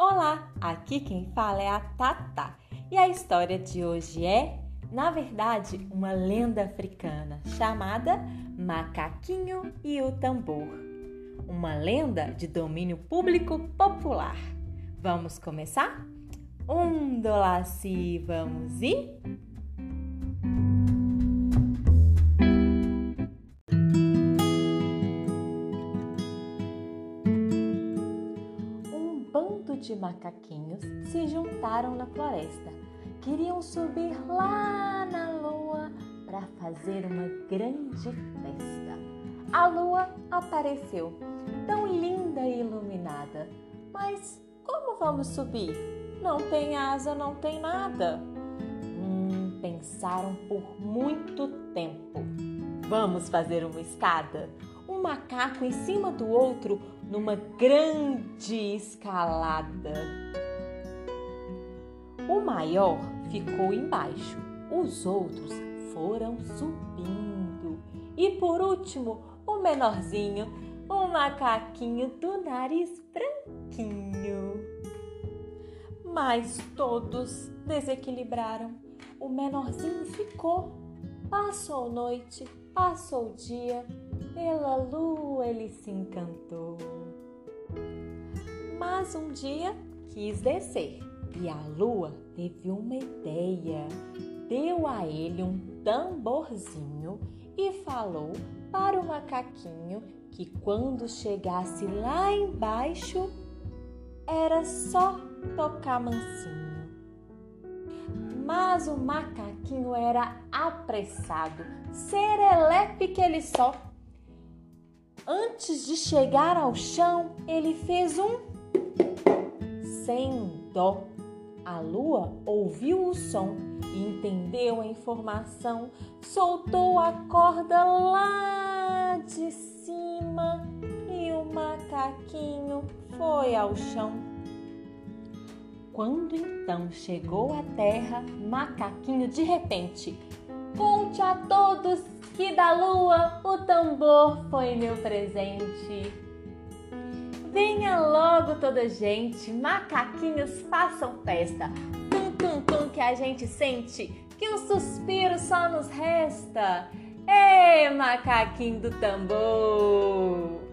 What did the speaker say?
Olá, aqui quem fala é a Tata e a história de hoje é, na verdade, uma lenda africana chamada Macaquinho e o Tambor. Uma lenda de domínio público popular. Vamos começar? Um, dolaci, vamos ir? De macaquinhos se juntaram na floresta. Queriam subir lá na lua para fazer uma grande festa. A lua apareceu, tão linda e iluminada. Mas como vamos subir? Não tem asa, não tem nada. Hum, pensaram por muito tempo. Vamos fazer uma escada? Um macaco em cima do outro numa grande escalada. O maior ficou embaixo, os outros foram subindo. E por último, o menorzinho, o macaquinho do nariz branquinho. Mas todos desequilibraram. O menorzinho ficou. Passou noite, passou dia, pela lua ele se encantou. Mas um dia quis descer e a lua teve uma ideia. Deu a ele um tamborzinho e falou para o macaquinho que quando chegasse lá embaixo era só tocar mansinho. Mas o macaquinho era apressado, serelepe que ele só Antes de chegar ao chão, ele fez um sem dó. A lua ouviu o som e entendeu a informação, soltou a corda lá de cima e o macaquinho foi ao chão. Quando então chegou à terra, macaquinho de repente Conte a todos que da lua o tambor foi meu presente. Venha logo toda gente, macaquinhos façam festa. Tum tum tum que a gente sente, que um suspiro só nos resta. Ê, macaquinho do tambor!